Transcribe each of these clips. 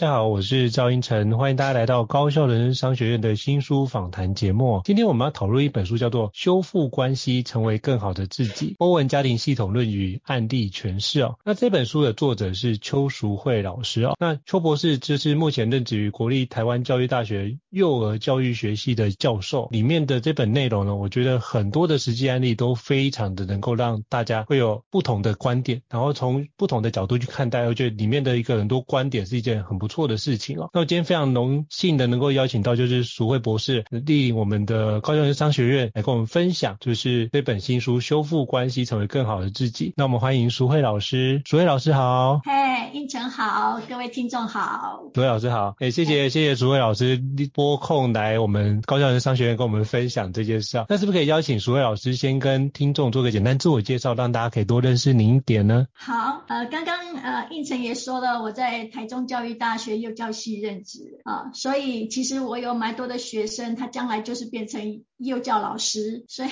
大家好，我是赵英成，欢迎大家来到高校人生商学院的新书访谈节目。今天我们要讨论一本书，叫做《修复关系，成为更好的自己》。欧文家庭系统论与案例诠释哦。那这本书的作者是邱淑慧老师哦。那邱博士就是目前任职于国立台湾教育大学幼儿教育学系的教授。里面的这本内容呢，我觉得很多的实际案例都非常的能够让大家会有不同的观点，然后从不同的角度去看待。我觉得里面的一个很多观点是一件很不错的事情哦。那我今天非常荣幸的能够邀请到就是淑慧博士莅临我们的高雄人商学院来跟我们分享，就是这本新书《修复关系，成为更好的自己》。那我们欢迎淑慧老师，淑慧老师好。嘿，应成好，各位听众好。淑慧老师好，哎，谢谢谢谢淑慧老师拨空来我们高效人商学院跟我们分享这件事啊。那是不是可以邀请淑慧老师先跟听众做个简单自我介绍，让大家可以多认识您一点呢？好，呃，刚刚呃应成也说了，我在台中教育大学幼教系任职啊，所以其实我有蛮多的学生，他将来就是变成幼教老师，所以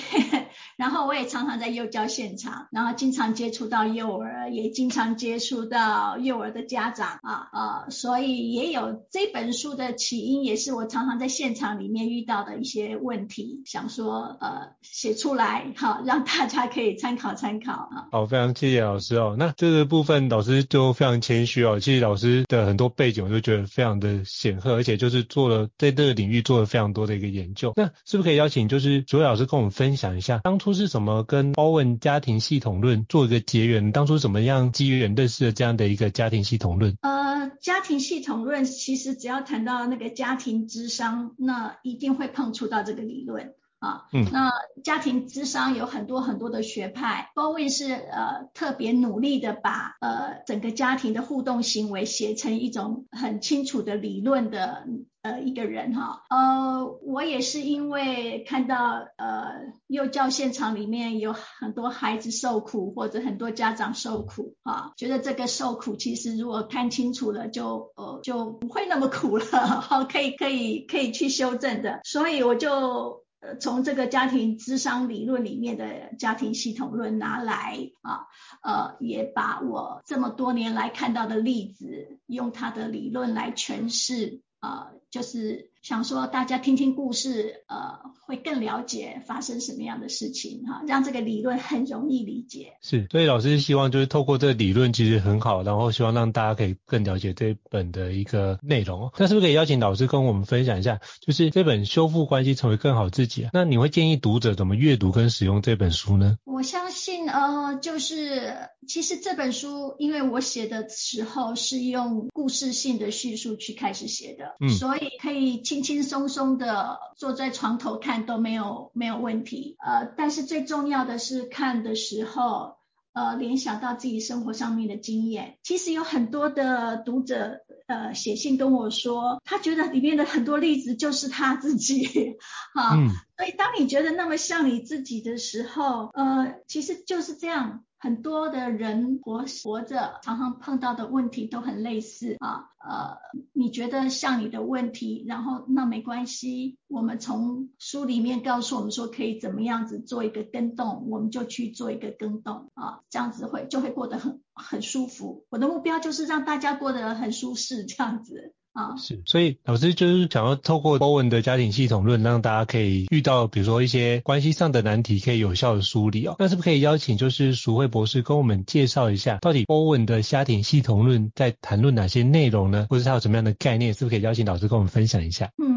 然后我也常常在幼教现场，然后经常接触到幼儿，也经常接触到幼儿的家长啊啊，所以也有这本书的起因，也是我常常在现场里面遇到的一些问题，想说呃写出来好，让大家可以参考参考啊。好，非常谢谢老师哦。那这个部分老师就非常谦虚哦，其实老师的很多背景我都觉得非常的显赫，而且就是做了在这个领域做了非常多的一个研究。那是不是可以邀请就是淑慧老师跟我们分享一下，当初是怎么跟 Owen 家庭系统论做一个结缘？当初怎么样机缘认识了这样的一个家庭系统论？呃，家庭系统论其实只要谈到那个家庭智商，那一定会碰触到这个理论。啊，嗯，那家庭智商有很多很多的学派，波文是呃特别努力的把呃整个家庭的互动行为写成一种很清楚的理论的呃一个人哈，呃，我也是因为看到呃幼教现场里面有很多孩子受苦或者很多家长受苦啊，觉得这个受苦其实如果看清楚了就呃就不会那么苦了，好，可以可以可以去修正的，所以我就。呃，从这个家庭智商理论里面的家庭系统论拿来啊，呃，也把我这么多年来看到的例子，用他的理论来诠释啊，就是。想说大家听听故事，呃，会更了解发生什么样的事情哈，让这个理论很容易理解。是，所以老师希望就是透过这个理论其实很好，然后希望让大家可以更了解这本的一个内容。那是不是可以邀请老师跟我们分享一下，就是这本修复关系成为更好自己啊？那你会建议读者怎么阅读跟使用这本书呢？我相信呃，就是其实这本书，因为我写的时候是用故事性的叙述去开始写的，嗯，所以可以轻轻松松的坐在床头看都没有没有问题，呃，但是最重要的是看的时候，呃，联想到自己生活上面的经验。其实有很多的读者，呃，写信跟我说，他觉得里面的很多例子就是他自己，哈，嗯，所以当你觉得那么像你自己的时候，呃，其实就是这样。很多的人活活着，常常碰到的问题都很类似啊。呃，你觉得像你的问题，然后那没关系，我们从书里面告诉我们说可以怎么样子做一个更动，我们就去做一个更动啊，这样子会就会过得很很舒服。我的目标就是让大家过得很舒适，这样子。啊，是，所以老师就是想要透过波文的家庭系统论，让大家可以遇到比如说一些关系上的难题，可以有效的梳理哦。那是不是可以邀请就是淑慧博士跟我们介绍一下，到底波文的家庭系统论在谈论哪些内容呢？或者它有什么样的概念？是不是可以邀请老师跟我们分享一下？嗯，呃，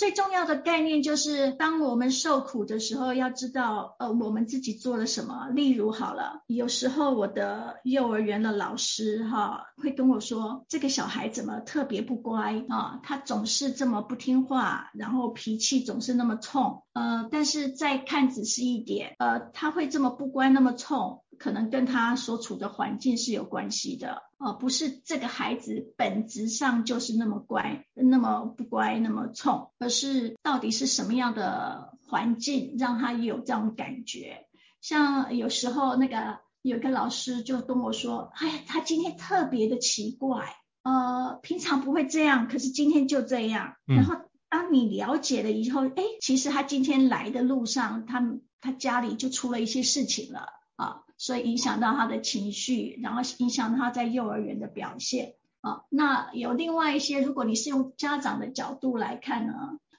最重要。的概念就是，当我们受苦的时候，要知道，呃，我们自己做了什么。例如，好了，有时候我的幼儿园的老师哈会跟我说，这个小孩怎么特别不乖啊？他总是这么不听话，然后脾气总是那么冲。呃，但是再看仔细一点，呃，他会这么不乖，那么冲。可能跟他所处的环境是有关系的，呃，不是这个孩子本质上就是那么乖，那么不乖，那么冲，而是到底是什么样的环境让他有这种感觉？像有时候那个有一个老师就跟我说，哎呀，他今天特别的奇怪，呃，平常不会这样，可是今天就这样。然后当你了解了以后，哎，其实他今天来的路上，他他家里就出了一些事情了啊。所以影响到他的情绪，然后影响他在幼儿园的表现啊。那有另外一些，如果你是用家长的角度来看呢，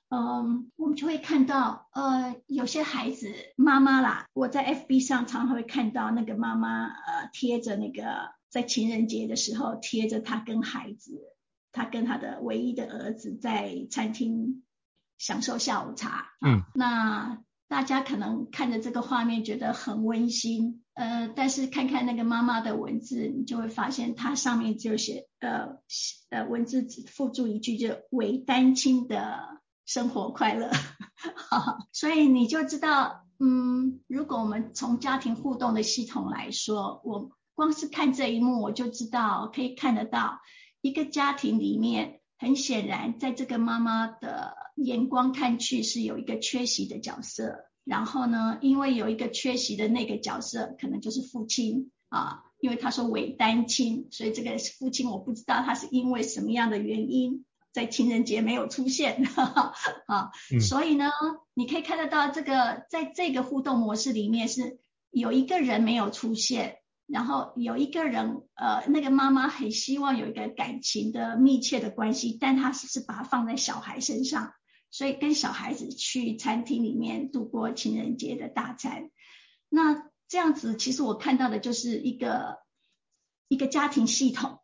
嗯，我们就会看到，呃，有些孩子妈妈啦，我在 FB 上常常会看到那个妈妈，呃，贴着那个在情人节的时候贴着他跟孩子，他跟他的唯一的儿子在餐厅享受下午茶。嗯，那。大家可能看着这个画面觉得很温馨，呃，但是看看那个妈妈的文字，你就会发现它上面就写，呃，呃，文字只附注一句，就为单亲的生活快乐，哈哈，所以你就知道，嗯，如果我们从家庭互动的系统来说，我光是看这一幕，我就知道可以看得到一个家庭里面，很显然在这个妈妈的。眼光看去是有一个缺席的角色，然后呢，因为有一个缺席的那个角色，可能就是父亲啊，因为他说伪单亲，所以这个父亲我不知道他是因为什么样的原因在情人节没有出现，哈 哈啊，嗯，所以呢，你可以看得到这个在这个互动模式里面是有一个人没有出现。然后有一个人，呃，那个妈妈很希望有一个感情的密切的关系，但她只是把它放在小孩身上，所以跟小孩子去餐厅里面度过情人节的大餐。那这样子，其实我看到的就是一个一个家庭系统，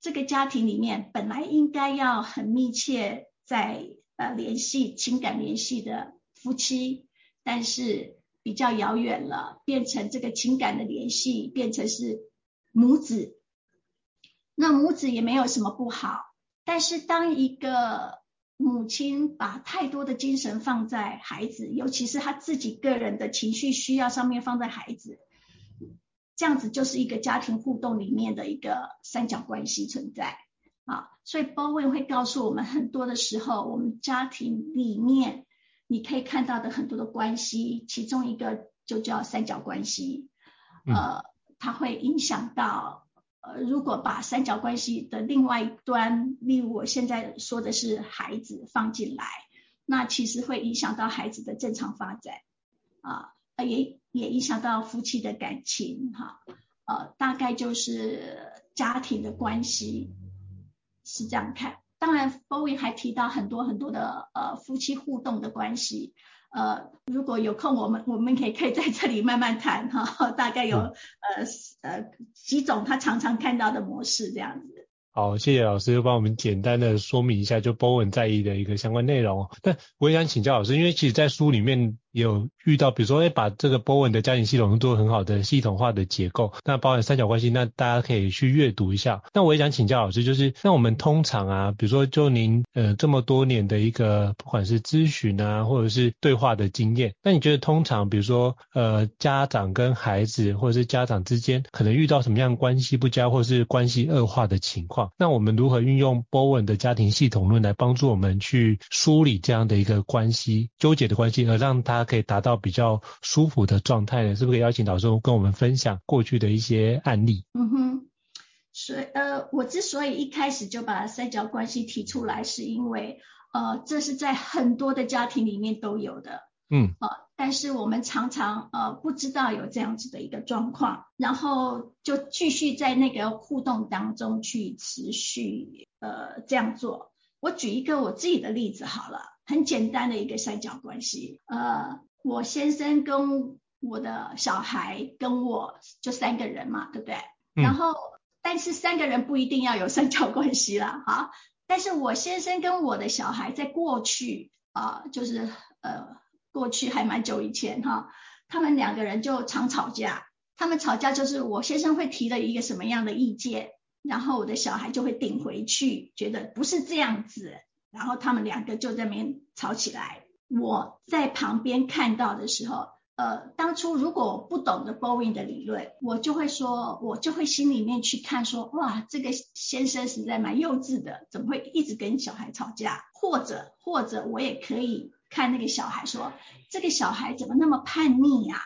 这个家庭里面本来应该要很密切在呃联系情感联系的夫妻，但是。比较遥远了，变成这个情感的联系，变成是母子。那母子也没有什么不好，但是当一个母亲把太多的精神放在孩子，尤其是他自己个人的情绪需要上面放在孩子，这样子就是一个家庭互动里面的一个三角关系存在啊。所以 b o w e 会告诉我们，很多的时候我们家庭里面。你可以看到的很多的关系，其中一个就叫三角关系，呃，它会影响到，呃，如果把三角关系的另外一端，例如我现在说的是孩子放进来，那其实会影响到孩子的正常发展，啊，也也影响到夫妻的感情，哈，呃，大概就是家庭的关系是这样看。当然，Bowen 还提到很多很多的呃夫妻互动的关系，呃，如果有空，我们我们可以可以在这里慢慢谈哈，大概有呃呃几种他常常看到的模式这样子。好，谢谢老师又帮我们简单的说明一下，就 Bowen 在意的一个相关内容。但我也想请教老师，因为其实在书里面。有遇到，比如说，哎，把这个 Bowen 的家庭系统做很好的系统化的结构，那包含三角关系，那大家可以去阅读一下。那我也想请教老师，就是那我们通常啊，比如说就您呃这么多年的一个不管是咨询啊，或者是对话的经验，那你觉得通常比如说呃家长跟孩子或者是家长之间可能遇到什么样关系不佳或者是关系恶化的情况，那我们如何运用 Bowen 的家庭系统论来帮助我们去梳理这样的一个关系纠结的关系，而让他可以达到比较舒服的状态呢？是不是可以邀请老师跟我们分享过去的一些案例？嗯哼，所以呃，我之所以一开始就把三角关系提出来，是因为呃，这是在很多的家庭里面都有的，嗯，呃，但是我们常常呃不知道有这样子的一个状况，然后就继续在那个互动当中去持续呃这样做。我举一个我自己的例子好了。很简单的一个三角关系，呃，我先生跟我的小孩跟我就三个人嘛，对不对？嗯。然后，但是三个人不一定要有三角关系啦，哈。但是我先生跟我的小孩在过去，啊，就是呃过去还蛮久以前哈，他们两个人就常吵架。他们吵架就是我先生会提了一个什么样的意见，然后我的小孩就会顶回去，觉得不是这样子，然后他们两个就在那边吵起来。我在旁边看到的时候，呃，当初如果我不懂得 Bowen 的理论，我就会说，我就会心里面去看说，哇，这个先生实在蛮幼稚的，怎么会一直跟小孩吵架？或者，或者我也可以看那个小孩说，这个小孩怎么那么叛逆呀？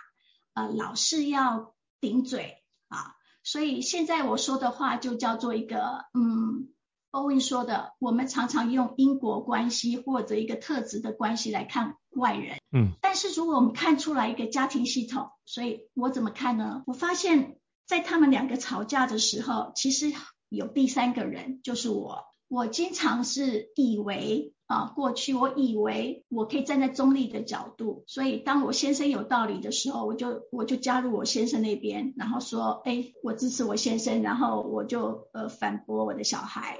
呃，老是要。顶嘴啊，所以现在我说的话就叫做一个，嗯，欧文说的，我们常常用因果关系或者一个特质的关系来看外人，嗯，但是如果我们看出来一个家庭系统，所以我怎么看呢？我发现，在他们两个吵架的时候，其实有第三个人，就是我，我经常是以为。啊，过去我以为我可以站在中立的角度，所以当我先生有道理的时候，我就我就加入我先生那边，然后说，哎，我支持我先生，然后我就呃反驳我的小孩，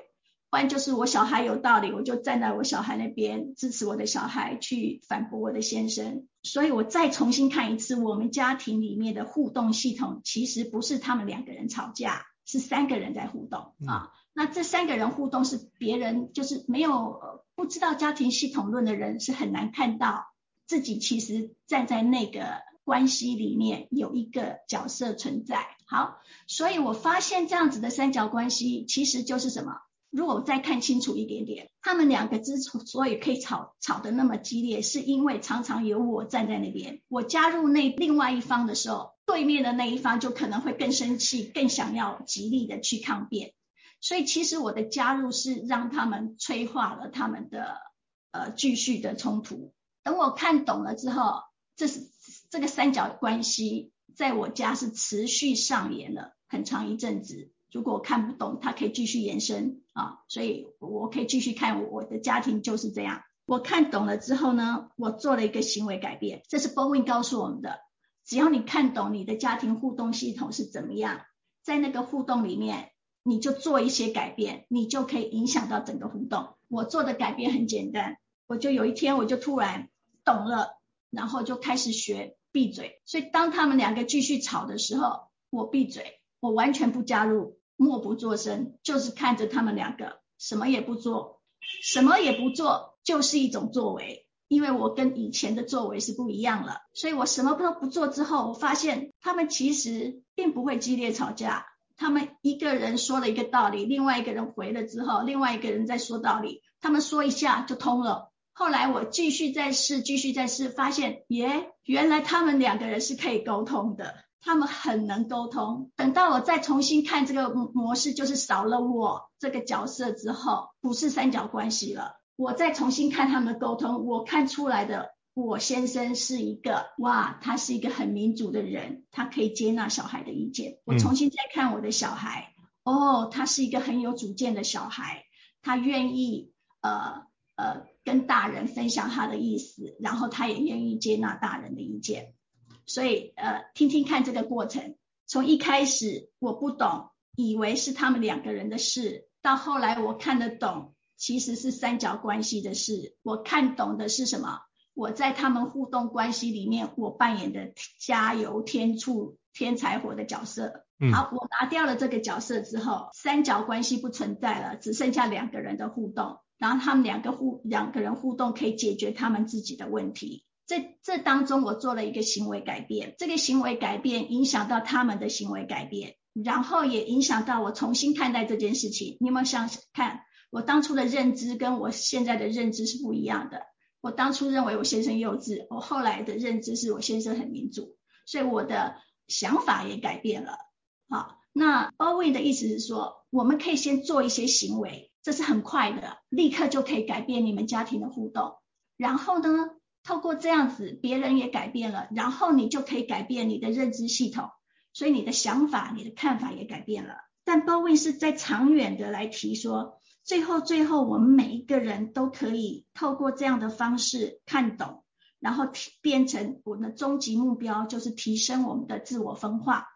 不然就是我小孩有道理，我就站在我小孩那边支持我的小孩去反驳我的先生。所以我再重新看一次我们家庭里面的互动系统，其实不是他们两个人吵架，是三个人在互动啊。那这三个人互动是别人就是没有。不知道家庭系统论的人是很难看到自己其实站在那个关系里面有一个角色存在。好，所以我发现这样子的三角关系其实就是什么？如果再看清楚一点点，他们两个之所以可以吵吵得那么激烈，是因为常常有我站在那边，我加入那另外一方的时候，对面的那一方就可能会更生气，更想要极力的去抗辩。所以其实我的加入是让他们催化了他们的呃继续的冲突。等我看懂了之后，这是这个三角关系在我家是持续上演了很长一阵子。如果我看不懂，它可以继续延伸啊，所以我可以继续看我的家庭就是这样。我看懂了之后呢，我做了一个行为改变。这是 Bowen 告诉我们的，只要你看懂你的家庭互动系统是怎么样，在那个互动里面。你就做一些改变，你就可以影响到整个互动。我做的改变很简单，我就有一天我就突然懂了，然后就开始学闭嘴。所以当他们两个继续吵的时候，我闭嘴，我完全不加入，默不作声，就是看着他们两个什么也不做，什么也不做就是一种作为，因为我跟以前的作为是不一样了。所以我什么都不做之后，我发现他们其实并不会激烈吵架。他们一个人说了一个道理，另外一个人回了之后，另外一个人再说道理，他们说一下就通了。后来我继续再试，继续再试，发现耶，原来他们两个人是可以沟通的，他们很能沟通。等到我再重新看这个模式，就是少了我这个角色之后，不是三角关系了。我再重新看他们的沟通，我看出来的。我先生是一个哇，他是一个很民主的人，他可以接纳小孩的意见。我重新再看我的小孩，嗯、哦，他是一个很有主见的小孩，他愿意呃呃跟大人分享他的意思，然后他也愿意接纳大人的意见。所以呃，听听看这个过程，从一开始我不懂，以为是他们两个人的事，到后来我看得懂，其实是三角关系的事。我看懂的是什么？我在他们互动关系里面，我扮演的加油添醋添柴火的角色。好，我拿掉了这个角色之后，三角关系不存在了，只剩下两个人的互动。然后他们两个互两个人互动可以解决他们自己的问题。这这当中我做了一个行为改变，这个行为改变影响到他们的行为改变，然后也影响到我重新看待这件事情。你有没有想想看，我当初的认知跟我现在的认知是不一样的。我当初认为我先生幼稚，我后来的认知是我先生很民主，所以我的想法也改变了。好，那 Owen 的意思是说，我们可以先做一些行为，这是很快的，立刻就可以改变你们家庭的互动。然后呢，透过这样子，别人也改变了，然后你就可以改变你的认知系统，所以你的想法、你的看法也改变了。但 Bowen 是在长远的来提说。最后，最后，我们每一个人都可以透过这样的方式看懂，然后提变成我们的终极目标，就是提升我们的自我分化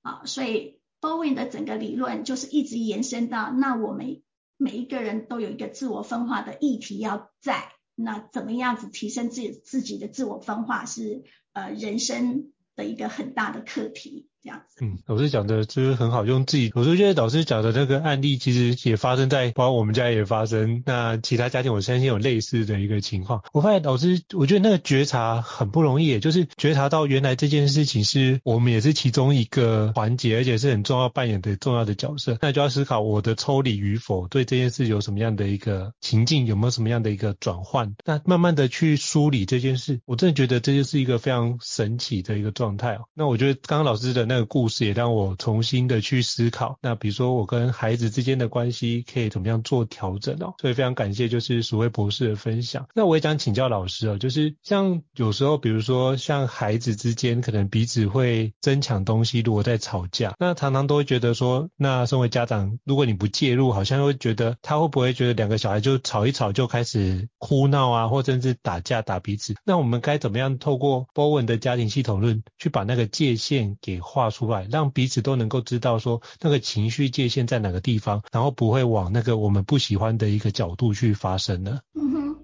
啊。所以，Bowen 的整个理论就是一直延伸到，那我们每一个人都有一个自我分化的议题要在，那怎么样子提升自己自己的自我分化是呃人生的一个很大的课题。这样子，嗯，老师讲的就是很好，用自己，我觉得老师讲的那个案例，其实也发生在，包括我们家也发生，那其他家庭我相信有类似的一个情况。我发现老师，我觉得那个觉察很不容易，就是觉察到原来这件事情是我们也是其中一个环节，而且是很重要扮演的重要的角色。那就要思考我的抽离与否，对这件事有什么样的一个情境，有没有什么样的一个转换？那慢慢的去梳理这件事，我真的觉得这就是一个非常神奇的一个状态哦。那我觉得刚刚老师的那个故事也让我重新的去思考，那比如说我跟孩子之间的关系可以怎么样做调整哦，所以非常感谢就是淑惠博士的分享。那我也想请教老师哦，就是像有时候比如说像孩子之间可能彼此会争抢东西，如果在吵架，那常常都会觉得说，那身为家长，如果你不介入，好像会觉得他会不会觉得两个小孩就吵一吵就开始哭闹啊，或甚至打架打彼此？那我们该怎么样透过 Bowen 的家庭系统论去把那个界限给划画出来？让彼此都能够知道说那个情绪界限在哪个地方，然后不会往那个我们不喜欢的一个角度去发生呢？嗯哼，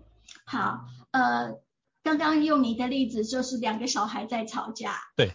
好，呃，刚刚用你的例子就是两个小孩在吵架，对，在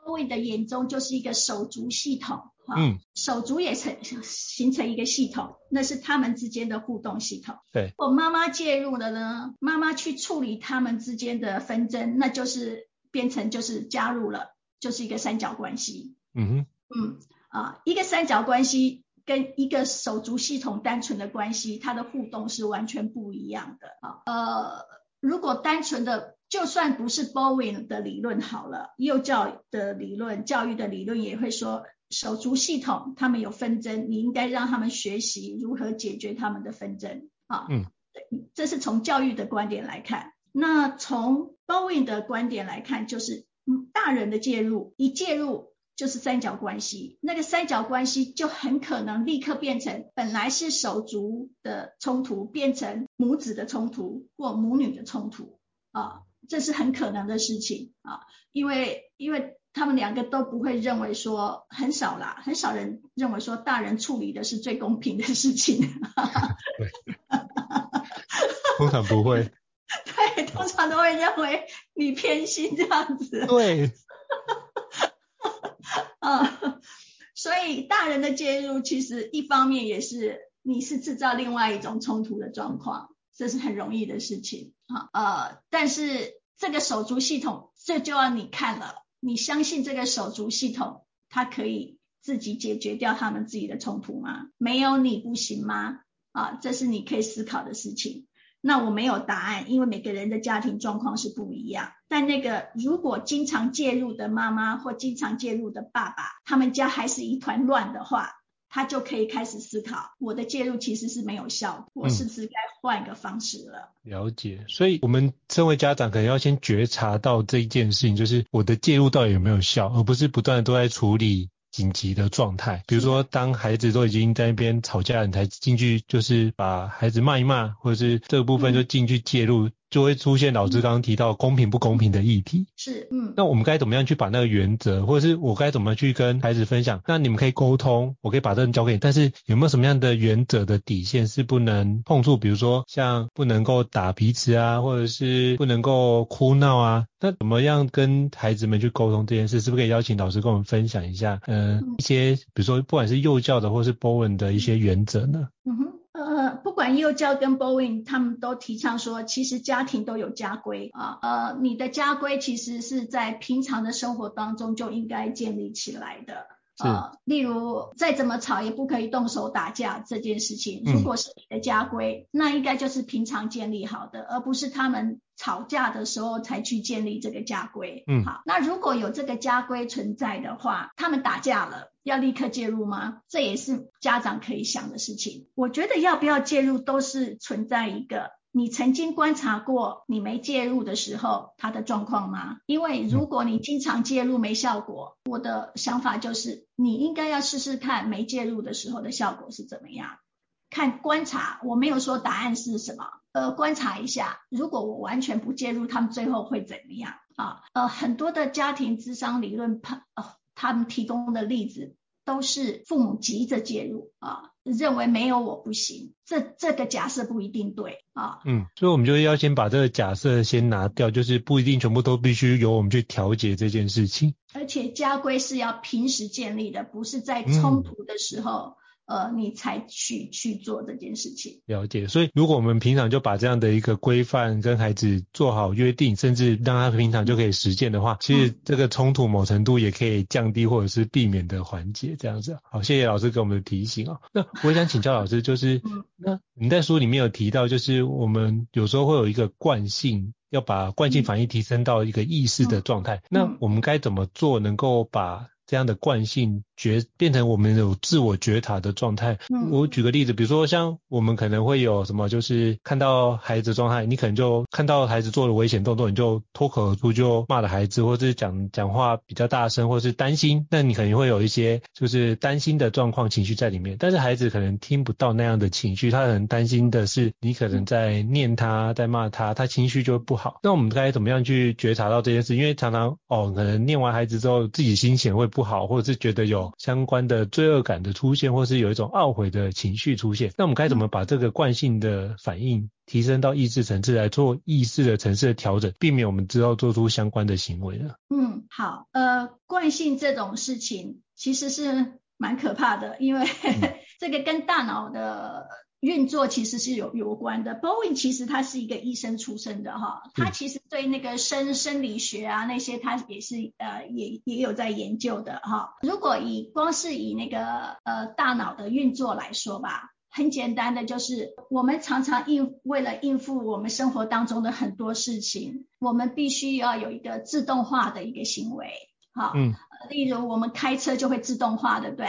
Bowen 的眼中就是一个手足系统，嗯，手足也成形成一个系统，那是他们之间的互动系统。对，我妈妈介入了呢，妈妈去处理他们之间的纷争，那就是变成就是加入了，就是一个三角关系。嗯哼，嗯啊，一个三角关系跟一个手足系统单纯的关系，它的互动是完全不一样的啊。呃，如果单纯的，就算不是 Bowen 的理论好了，幼教的理论、教育的理论也会说，手足系统他们有纷争，你应该让他们学习如何解决他们的纷争啊。嗯，这是从教育的观点来看。那从 Bowen 的观点来看，就是嗯，大人的介入，一介入。就是三角关系，那个三角关系就很可能立刻变成本来是手足的冲突，变成母子的冲突或母女的冲突。啊，这是很可能的事情啊，因为因为他们两个都不会认为说，很少啦，很少人认为说大人处理的是最公平的事情，对，通常不会，对，通常都会认为你偏心这样子，对。嗯，所以大人的介入其实一方面也是你是制造另外一种冲突的状况，这是很容易的事情啊。呃，但是这个手足系统，这就要你看了，你相信这个手足系统它可以自己解决掉他们自己的冲突吗？没有你不行吗？啊，这是你可以思考的事情。那我没有答案，因为每个人的家庭状况是不一样。但那个如果经常介入的妈妈或经常介入的爸爸，他们家还是一团乱的话，他就可以开始思考：我的介入其实是没有效，我是不是该换一个方式了？嗯，了解。所以，我们身为家长，可能要先觉察到这一件事情，就是我的介入到底有没有效，而不是不断的都在处理。紧急的状态，比如说当孩子都已经在那边吵架，你才进去，就是把孩子骂一骂，或者是这个部分就进去介入。嗯就会出现老师刚刚提到公平不公平的议题。是，嗯。那我们该怎么样去把那个原则，或者是我该怎么去跟孩子分享？那你们可以沟通，我可以把这个交给你。但是有没有什么样的原则的底线是不能碰触？比如说像不能够打彼此啊，或者是不能够哭闹啊？那怎么样跟孩子们去沟通这件事？是不是可以邀请老师跟我们分享一下？呃、嗯，一些比如说不管是幼教的或是 Bowen 的一些原则呢？嗯哼。呃，不管幼教跟 Boeing，他们都提倡说，其实家庭都有家规啊。呃，你的家规其实是在平常的生活当中就应该建立起来的。呃，例如再怎么吵也不可以动手打架这件事情，如果是你的家规，嗯，那应该就是平常建立好的，而不是他们吵架的时候才去建立这个家规。嗯，好，那如果有这个家规存在的话，他们打架了，要立刻介入吗？这也是家长可以想的事情。我觉得要不要介入都是存在一个。你曾经观察过你没介入的时候他的状况吗？因为如果你经常介入没效果，我的想法就是你应该要试试看没介入的时候的效果是怎么样。看观察，我没有说答案是什么，呃，观察一下，如果我完全不介入，他们最后会怎么样啊？呃，很多的家庭智商理论，呃，他们提供的例子都是父母急着介入啊。认为没有我不行，这这个假设不一定对啊。嗯，所以我们就要先把这个假设先拿掉，就是不一定全部都必须由我们去调节这件事情。而且家规是要平时建立的，不是在冲突的时候。嗯呃，你才去去做这件事情。了解，所以如果我们平常就把这样的一个规范跟孩子做好约定，甚至让他平常就可以实践的话，其实这个冲突某程度也可以降低或者是避免的缓解。这样子，好，谢谢老师给我们的提醒啊。那我想请教老师，就是，那你在书里面有提到，就是我们有时候会有一个惯性，要把惯性反应提升到一个意识的状态。那我们该怎么做，能够把这样的惯性觉变成我们有自我觉察的状态。嗯，我举个例子，比如说像我们可能会有什么，就是看到孩子状态，你可能就看到孩子做了危险动作，你就脱口而出就骂了孩子，或者是讲讲话比较大声，或是担心，那你可能会有一些就是担心的状况情绪在里面。但是孩子可能听不到那样的情绪，他可能担心的是你可能在念他，在骂他，他情绪就会不好。那我们该怎么样去觉察到这件事？因为常常哦，可能念完孩子之后，自己心情会不好。不好，或者是觉得有相关的罪恶感的出现，或是有一种懊悔的情绪出现，那我们该怎么把这个惯性的反应提升到意识层次来做意识的层次的调整，避免我们之后做出相关的行为呢？嗯，好，呃，惯性这种事情其实是蛮可怕的，因为 这个跟大脑的。运作其实是有有关的。Bowen 其实他是一个医生出身的哈，他其实对那个生生理学啊那些他也是呃也也有在研究的哈。如果以光是以那个呃大脑的运作来说吧，很简单的就是我们常常应为了应付我们生活当中的很多事情，我们必须要有一个自动化的一个行为，哈，嗯，例如我们开车就会自动化，对不对？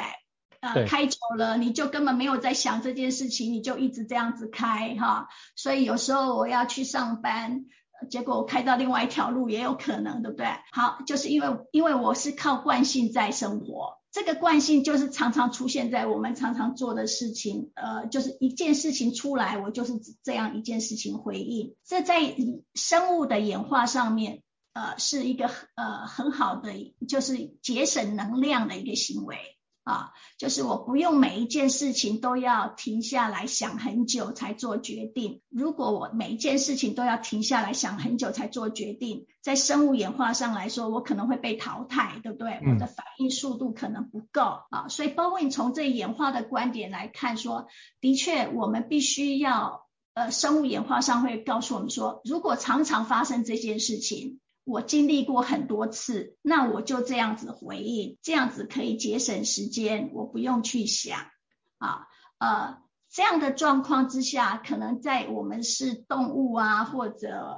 呃，开久了你就根本没有在想这件事情，你就一直这样子开哈。所以有时候我要去上班，结果我开到另外一条路也有可能，对不对？好，就是因为因为我是靠惯性在生活，这个惯性就是常常出现在我们常常做的事情，呃，就是一件事情出来，我就是这样一件事情回应。这在生物的演化上面，呃，是一个呃很好的，就是节省能量的一个行为。啊，就是我不用每一件事情都要停下来想很久才做决定。如果我每一件事情都要停下来想很久才做决定，在生物演化上来说，我可能会被淘汰，对不对？我的反应速度可能不够啊。所以，包括你从这演化的观点来看说，的确，我们必须要，呃，生物演化上会告诉我们说，如果常常发生这件事情。我经历过很多次，那我就这样子回应，这样子可以节省时间，我不用去想啊，呃，这样的状况之下，可能在我们是动物啊或者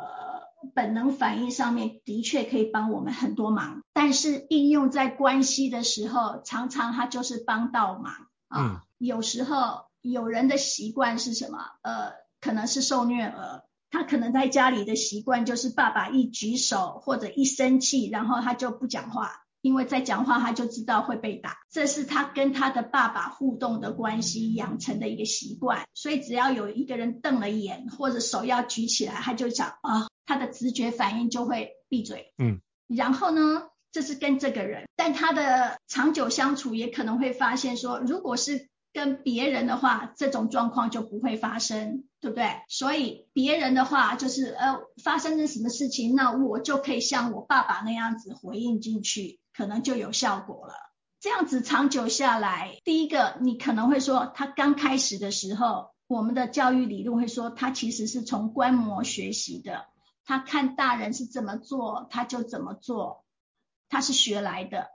本能反应上面，的确可以帮我们很多忙，但是应用在关系的时候，常常它就是帮倒忙啊。嗯。有时候有人的习惯是什么？呃，可能是受虐儿。他可能在家里的习惯就是爸爸一举手或者一生气，然后他就不讲话，因为在讲话他就知道会被打。这是他跟他的爸爸互动的关系养成的一个习惯。所以只要有一个人瞪了眼或者手要举起来，他就讲啊，他的直觉反应就会闭嘴。嗯，然后呢，这是跟这个人，但他的长久相处也可能会发现说，如果是。跟别人的话，这种状况就不会发生，对不对？所以别人的话就是，呃，发生了什么事情，那我就可以像我爸爸那样子回应进去，可能就有效果了。这样子长久下来，第一个你可能会说，他刚开始的时候，我们的教育理论会说，他其实是从观摩学习的，他看大人是怎么做，他就怎么做，他是学来的，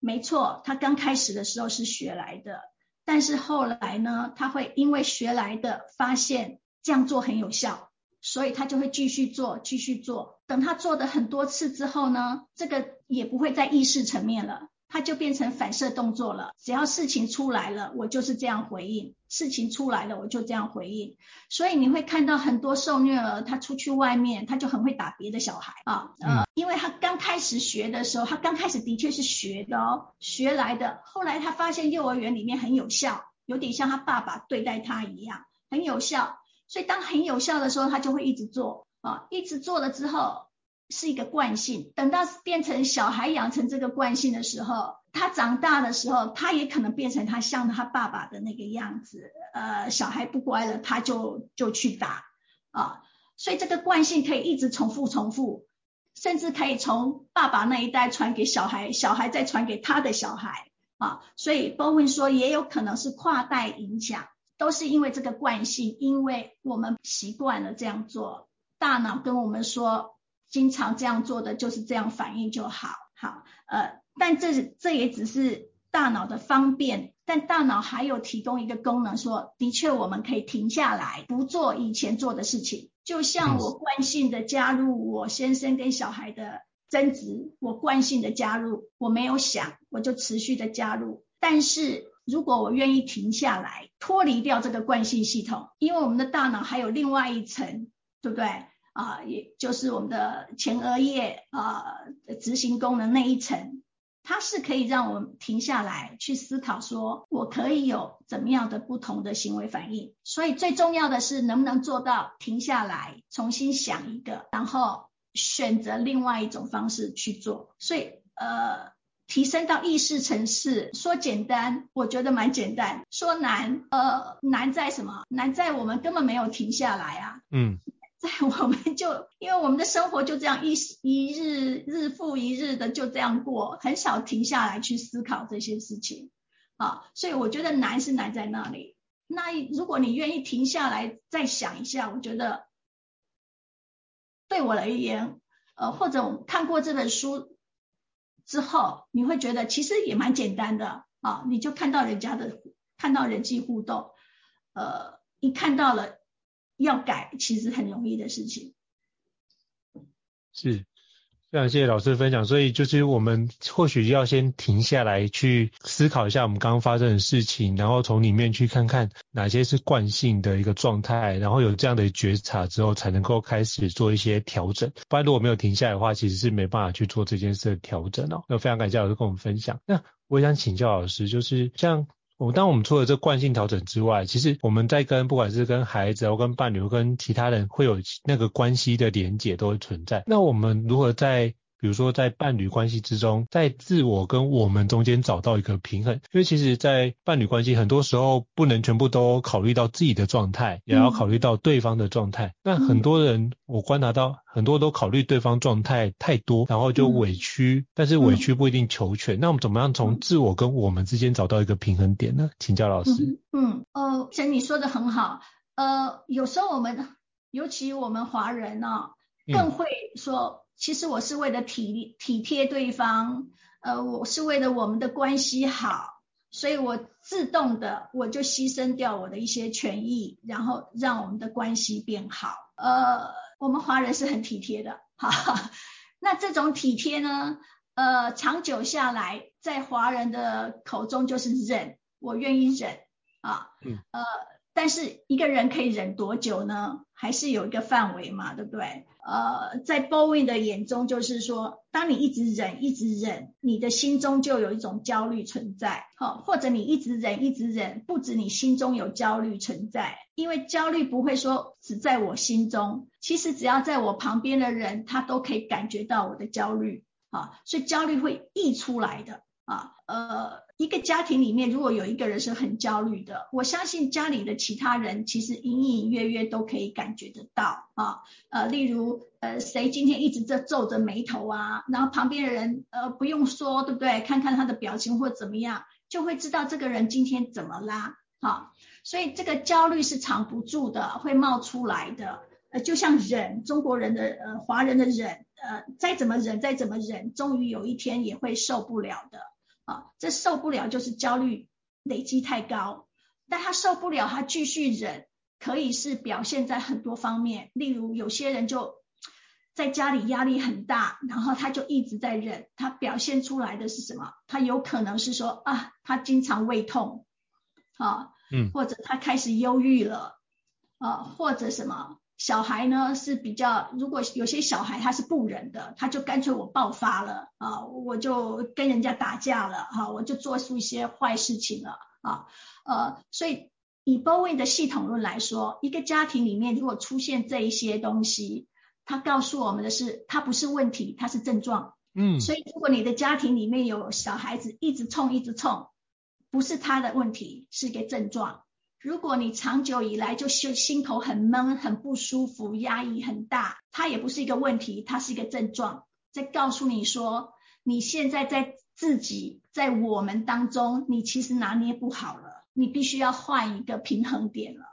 没错，他刚开始的时候是学来的。但是后来呢，他会因为学来的发现这样做很有效，所以他就会继续做，继续做。等他做的很多次之后呢，这个也不会在意识层面了。它就变成反射动作了。只要事情出来了，我就是这样回应；事情出来了，我就这样回应。所以你会看到很多受虐儿，他出去外面，他就很会打别的小孩啊，呃，因为他刚开始学的时候，他刚开始的确是学的哦，学来的。后来他发现幼儿园里面很有效，有点像他爸爸对待他一样，很有效。所以当很有效的时候，他就会一直做啊，一直做了之后。是一个惯性，等到变成小孩养成这个惯性的时候，他长大的时候，他也可能变成他像他爸爸的那个样子。呃，小孩不乖了，他就就去打啊，所以这个惯性可以一直重复重复，甚至可以从爸爸那一代传给小孩，小孩再传给他的小孩啊。所以 Bowen 说，也有可能是跨代影响，都是因为这个惯性，因为我们习惯了这样做，大脑跟我们说，经常这样做的就是这样反应就好，好，呃，但这这也只是大脑的方便。但大脑还有提供一个功能说，说的确我们可以停下来，不做以前做的事情。就像我惯性的加入我先生跟小孩的争执，我惯性的加入，我没有想，我就持续的加入。但是如果我愿意停下来，脱离掉这个惯性系统，因为我们的大脑还有另外一层，对不对？啊、也就是我们的前额叶啊，执行功能那一层。它是可以让我们停下来去思考，说我可以有怎么样的不同的行为反应。所以最重要的是能不能做到停下来，重新想一个，然后选择另外一种方式去做。所以呃，提升到意识层次，说简单，我觉得蛮简单；说难，呃，难在什么？难在我们根本没有停下来啊。嗯。在我们就因为我们的生活就这样一一日日复一日的就这样过，很少停下来去思考这些事情啊，所以我觉得难是难在那里。那如果你愿意停下来再想一下，我觉得对我而言，呃，或者看过这本书之后，你会觉得其实也蛮简单的啊，你就看到人家的看到人际互动，呃，一看到了。要改其实很容易的事情，是，非常谢谢老师的分享。所以就是我们或许要先停下来去思考一下我们刚刚发生的事情，然后从里面去看看哪些是惯性的一个状态，然后有这样的觉察之后，才能够开始做一些调整。不然如果没有停下来的话，其实是没办法去做这件事的调整哦。那非常感谢老师跟我们分享。那我想请教老师，就是像。我当我们除了这惯性调整之外，其实我们在跟不管是跟孩子，或跟伴侣，或跟其他人，会有那个关系的连结都会存在。那我们如何在？比如说，在伴侣关系之中，在自我跟我们中间找到一个平衡，因为其实，在伴侣关系很多时候不能全部都考虑到自己的状态，也要考虑到对方的状态。那很多人，我观察到很多都考虑对方状态太多，然后就委屈，但是委屈不一定求全。那我们怎么样从自我跟我们之间找到一个平衡点呢？请教老师。嗯，哦，其实你说的很好。呃，有时候我们，尤其我们华人呢、哦，更会说。其实我是为了体体贴对方，呃，我是为了我们的关系好，所以我自动的我就牺牲掉我的一些权益，然后让我们的关系变好。呃，我们华人是很体贴的，哈哈。那这种体贴呢，呃，长久下来，在华人的口中就是忍，我愿意忍啊，嗯，呃。但是一个人可以忍多久呢？还是有一个范围嘛，对不对？呃，在 Bowen 的眼中，就是说，当你一直忍，一直忍，你的心中就有一种焦虑存在，好，或者你一直忍，一直忍，不止你心中有焦虑存在，因为焦虑不会说只在我心中，其实只要在我旁边的人，他都可以感觉到我的焦虑，啊，所以焦虑会溢出来的。啊，呃，一个家庭里面如果有一个人是很焦虑的，我相信家里的其他人其实隐隐约约都可以感觉得到啊，呃，例如呃，谁今天一直在皱着眉头啊，然后旁边的人呃不用说，对不对？看看他的表情或怎么样，就会知道这个人今天怎么啦，啊，所以这个焦虑是藏不住的，会冒出来的，呃，就像忍，中国人的呃华人的忍，呃，再怎么忍，再怎么忍，终于有一天也会受不了的。啊，这受不了就是焦虑累积太高，但他受不了，他继续忍，可以是表现在很多方面，例如有些人就在家里压力很大，然后他就一直在忍，他表现出来的是什么？他有可能是说啊，他经常胃痛，啊，嗯，或者他开始忧郁了，啊，或者什么？小孩呢是比较，如果有些小孩他是不忍的，他就干脆我爆发了啊，我就跟人家打架了哈，我就做出一些坏事情了啊，呃，所以以 Bowen 的系统论来说，一个家庭里面如果出现这一些东西，它告诉我们的是，它不是问题，它是症状。嗯，所以如果你的家庭里面有小孩子一直冲一直冲，不是他的问题，是一个症状。如果你长久以来就心心头很闷、很不舒服、压抑很大，它也不是一个问题，它是一个症状，在告诉你说，你现在在自己在我们当中，你其实拿捏不好了，你必须要换一个平衡点了。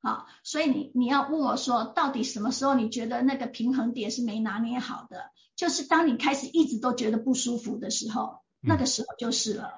好，所以你你要问我说，到底什么时候你觉得那个平衡点是没拿捏好的？就是当你开始一直都觉得不舒服的时候，那个时候就是了。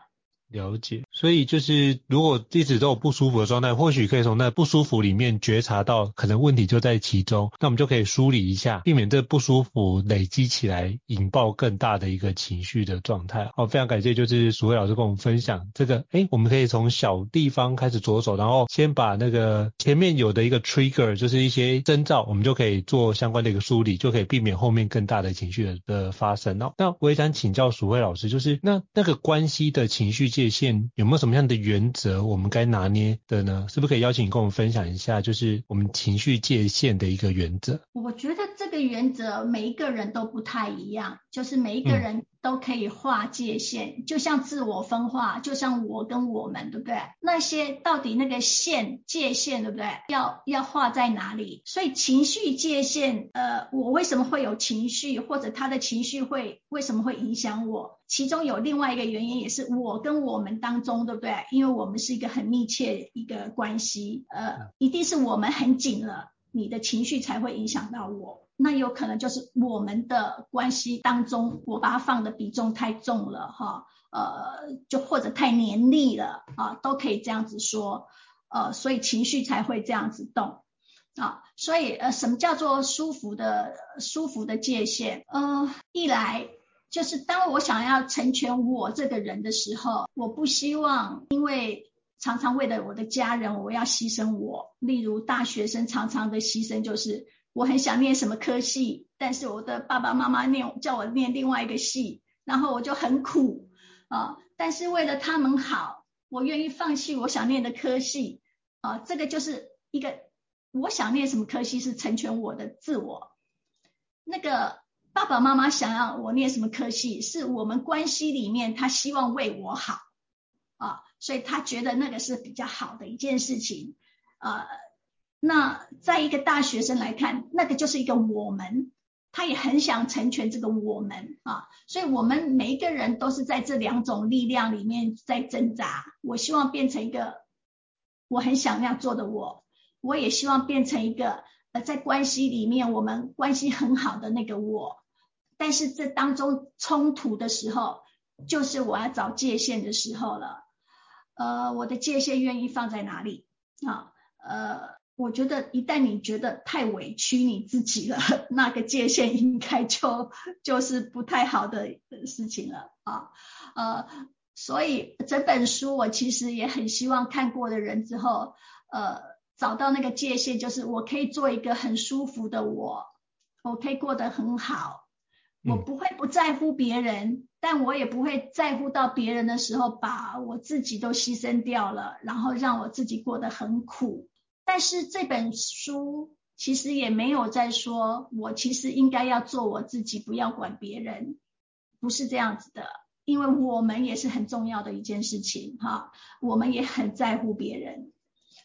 了解，所以就是如果一直都有不舒服的状态，或许可以从那不舒服里面觉察到可能问题就在其中，那我们就可以梳理一下，避免这不舒服累积起来，引爆更大的一个情绪的状态。好，非常感谢就是淑惠老师跟我们分享这个，诶，我们可以从小地方开始着手，然后先把那个前面有的一个 trigger，就是一些征兆，我们就可以做相关的一个梳理，就可以避免后面更大的情绪的的发生。哦，那我也想请教淑惠老师，就是那那个关系的情绪界限有没有什么样的原则，我们该拿捏的呢？是不是可以邀请你跟我们分享一下，就是我们情绪界限的一个原则？我觉得这个原则每一个人都不太一样，就是每一个人、嗯。都可以划界限，就像自我分化，就像我跟我们，对不对？那些到底那个线界限，对不对？要要画在哪里？所以情绪界限，呃，我为什么会有情绪，或者他的情绪会为什么会影响我？其中有另外一个原因，也是我跟我们当中，对不对？因为我们是一个很密切一个关系，呃，一定是我们很紧了，你的情绪才会影响到我。那有可能就是我们的关系当中，我把它放的比重太重了哈，呃，就或者太黏腻了啊，都可以这样子说，呃，所以情绪才会这样子动啊，所以呃，什么叫做舒服的舒服的界限？呃，一来就是当我想要成全我这个人的时候，我不希望因为常常为了我的家人，我要牺牲我，例如大学生常常的牺牲就是。我很想念什么科系，但是我的爸爸妈妈念叫我念另外一个系，然后我就很苦啊。但是为了他们好，我愿意放弃我想念的科系啊。这个就是一个我想念什么科系是成全我的自我。那个爸爸妈妈想要我念什么科系，是我们关系里面他希望为我好啊，所以他觉得那个是比较好的一件事情呃。那在一个大学生来看，那个就是一个我们，他也很想成全这个我们啊，所以我们每一个人都是在这两种力量里面在挣扎。我希望变成一个我很想要做的我，我也希望变成一个呃在关系里面我们关系很好的那个我。但是这当中冲突的时候，就是我要找界限的时候了。呃，我的界限愿意放在哪里啊？呃。我觉得一旦你觉得太委屈你自己了，那个界限应该就就是不太好的事情了啊。呃，所以整本书我其实也很希望看过的人之后，呃，找到那个界限，就是我可以做一个很舒服的我，我可以过得很好，我不会不在乎别人，但我也不会在乎到别人的时候把我自己都牺牲掉了，然后让我自己过得很苦。但是这本书其实也没有在说，我其实应该要做我自己，不要管别人，不是这样子的。因为我们也是很重要的一件事情，哈，我们也很在乎别人。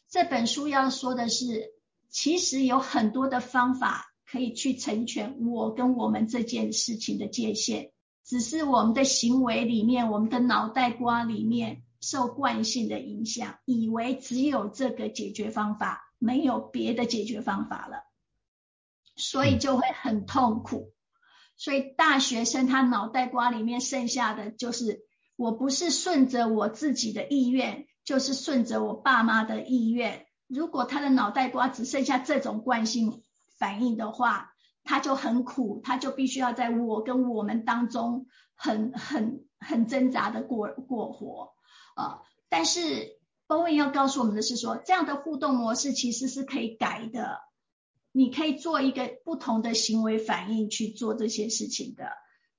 这本书要说的是，其实有很多的方法可以去成全我跟我们这件事情的界限，只是我们的行为里面，我们的脑袋瓜里面。受惯性的影响，以为只有这个解决方法，没有别的解决方法了，所以就会很痛苦。所以大学生他脑袋瓜里面剩下的就是，我不是顺着我自己的意愿，就是顺着我爸妈的意愿。如果他的脑袋瓜只剩下这种惯性反应的话，他就很苦，他就必须要在我跟我们当中很很很挣扎的过过活。啊，但是 Bowen 要告诉我们的是说，这样的互动模式其实是可以改的，你可以做一个不同的行为反应去做这些事情的，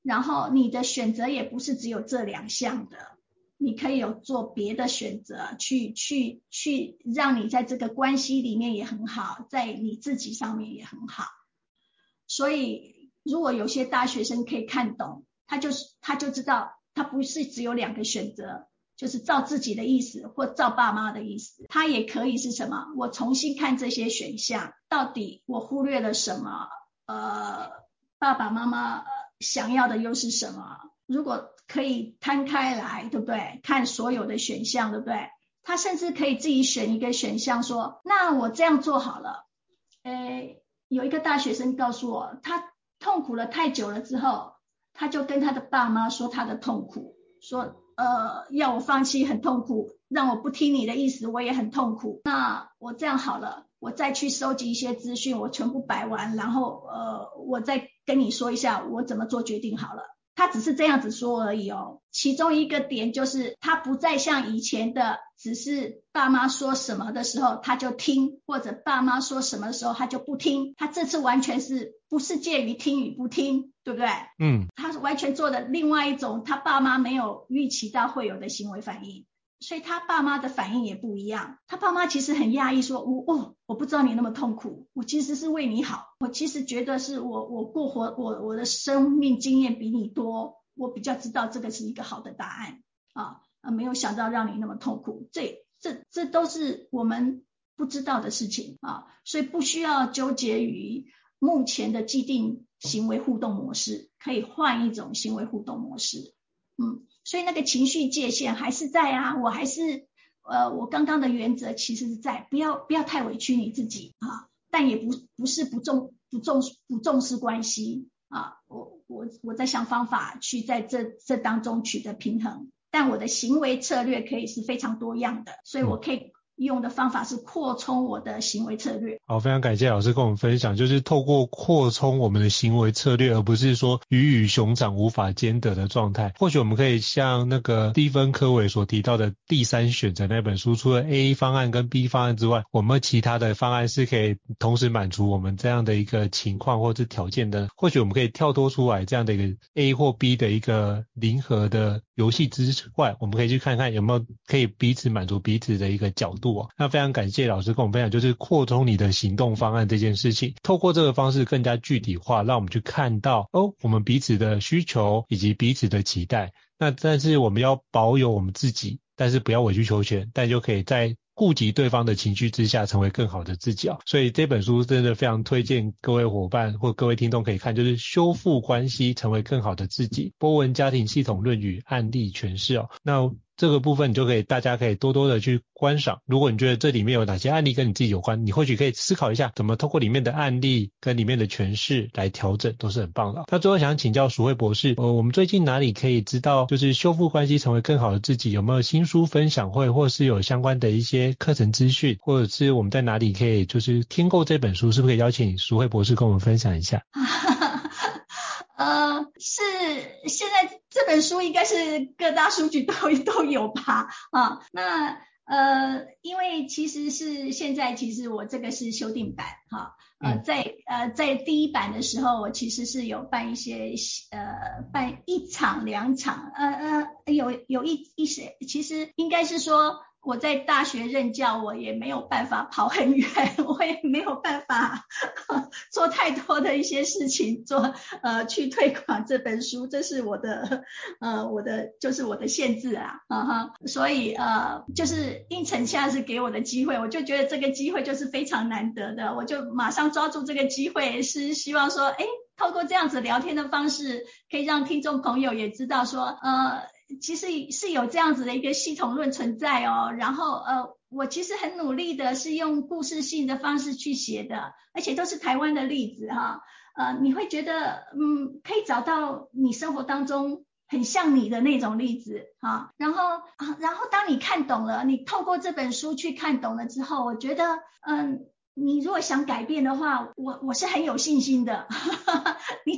然后你的选择也不是只有这两项的，你可以有做别的选择，去去去让你在这个关系里面也很好，在你自己上面也很好。所以如果有些大学生可以看懂，他就是他就知道，他不是只有两个选择，就是照自己的意思或照爸妈的意思，他也可以是什么？我重新看这些选项，到底我忽略了什么？呃，爸爸妈妈想要的又是什么？如果可以摊开来，对不对？看所有的选项，对不对？他甚至可以自己选一个选项，说：“那我这样做好了。”诶，有一个大学生告诉我，他痛苦了太久了之后，他就跟他的爸妈说他的痛苦，说：“呃，要我放弃很痛苦，让我不听你的意思，我也很痛苦。那我这样好了，我再去收集一些资讯，我全部摆完，然后呃，我再跟你说一下我怎么做决定好了。”他只是这样子说而已哦。其中一个点就是，他不再像以前的，只是爸妈说什么的时候他就听，或者爸妈说什么的时候他就不听。他这次完全是不是介于听与不听，对不对？嗯，他是完全做的另外一种，他爸妈没有预期到会有的行为反应。所以他爸妈的反应也不一样。他爸妈其实很讶异，说：“我哦，我不知道你那么痛苦，我其实是为你好。我其实觉得是我我过活我我的生命经验比你多，我比较知道这个是一个好的答案啊啊！没有想到让你那么痛苦，这这这都是我们不知道的事情啊。所以不需要纠结于目前的既定行为互动模式，可以换一种行为互动模式。嗯。”所以那个情绪界限还是在啊，我还是呃，我刚刚的原则其实是在，不要不要太委屈你自己啊，但也不不是不重不重不重视关系啊，我我我在想方法去在这这当中取得平衡，但我的行为策略可以是非常多样的，所以我可以。用的方法是扩充我的行为策略。好，非常感谢老师跟我们分享，就是透过扩充我们的行为策略，而不是说鱼与熊掌无法兼得的状态。或许我们可以像那个蒂芬科维所提到的第三选择那本书，除了 A 方案跟 B 方案之外，我们其他的方案是可以同时满足我们这样的一个情况或者条件的。或许我们可以跳脱出来这样的一个 A 或 B 的一个零和的游戏之外，我们可以去看看有没有可以彼此满足彼此的一个角度。那非常感谢老师跟我们分享，就是扩充你的行动方案这件事情，透过这个方式更加具体化，让我们去看到哦，我们彼此的需求以及彼此的期待。那但是我们要保有我们自己，但是不要委曲求全，但就可以在顾及对方的情绪之下，成为更好的自己啊。所以这本书真的非常推荐各位伙伴或各位听众可以看，就是修复关系，成为更好的自己。波纹家庭系统论与案例诠释哦。那这个部分你就可以，大家可以多多的去观赏。如果你觉得这里面有哪些案例跟你自己有关，你或许可以思考一下，怎么透过里面的案例跟里面的诠释来调整，都是很棒的。那最后想请教淑慧博士，呃，我们最近哪里可以知道，就是修复关系成为更好的自己，有没有新书分享会，或是有相关的一些课程资讯，或者是我们在哪里可以就是听够这本书，是不是可以邀请淑慧博士跟我们分享一下？呃，是现在这本书应该是各大书局都 都有吧？啊，那呃，因为其实是现在其实我这个是修订版哈，呃，在呃在第一版的时候，我其实是有办一些呃办一场两场，呃呃有有一一些，其实应该是说。我在大学任教，我也没有办法跑很远，我也没有办法 做太多的一些事情，做呃去推广这本书，这是我的呃我的就是我的限制啊，啊哈，所以呃就是应承下是给我的机会，我就觉得这个机会就是非常难得的，我就马上抓住这个机会，是希望说，哎，透过这样子聊天的方式，可以让听众朋友也知道说，呃。其实是有这样子的一个系统论存在哦，然后呃，我其实很努力的是用故事性的方式去写的，而且都是台湾的例子哈，呃，你会觉得嗯，可以找到你生活当中很像你的那种例子哈，然后啊，然后当你看懂了，你透过这本书去看懂了之后，我觉得嗯。你如果想改变的话，我我是很有信心的。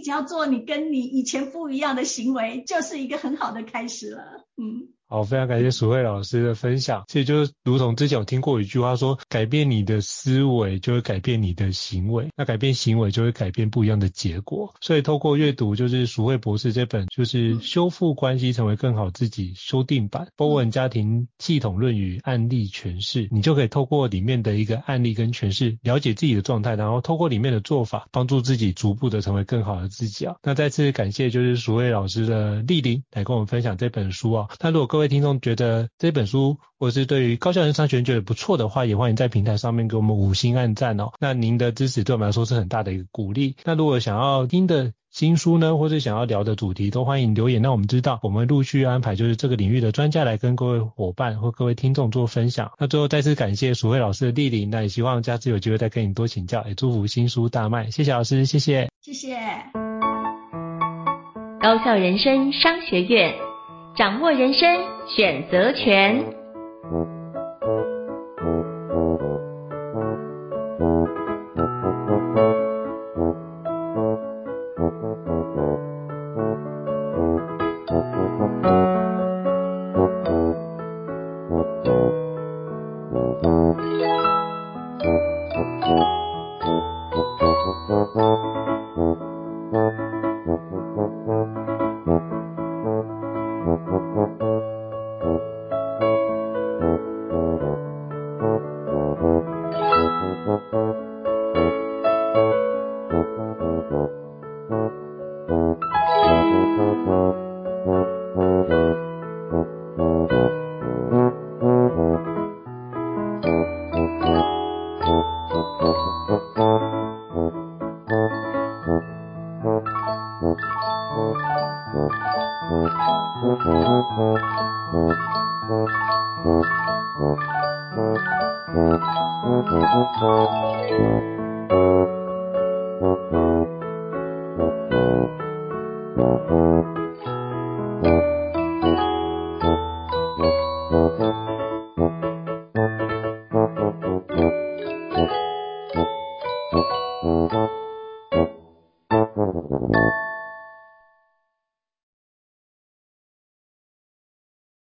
只要做你跟你以前不一样的行为，就是一个很好的开始了。嗯。好，非常感谢鼠慧老师的分享。其实就是如同之前我听过一句话说，改变你的思维就会改变你的行为，那改变行为就会改变不一样的结果。所以透过阅读就是鼠慧博士这本就是修复关系成为更好自己修订版波文家庭系统论与案例诠释，你就可以透过里面的一个案例跟诠释，了解自己的状态，然后透过里面的做法，帮助自己逐步的成为更好的自己啊。那再次感谢就是鼠慧老师的莅临来跟我们分享这本书啊。那如果各各位听众觉得这本书，或者是对于高校人生商学院觉得不错的话，也欢迎在平台上面给我们五星按赞哦。那您的支持对我们来说是很大的一个鼓励。那如果想要听的新书呢，或是想要聊的主题，都欢迎留言让我们知道，我们陆续安排就是这个领域的专家来跟各位伙伴或各位听众做分享。那最后再次感谢淑慧老师的莅临，那也希望下次有机会再跟你多请教，也祝福新书大卖。谢谢老师，谢谢，谢谢。高校人生商学院。掌握人生选择权。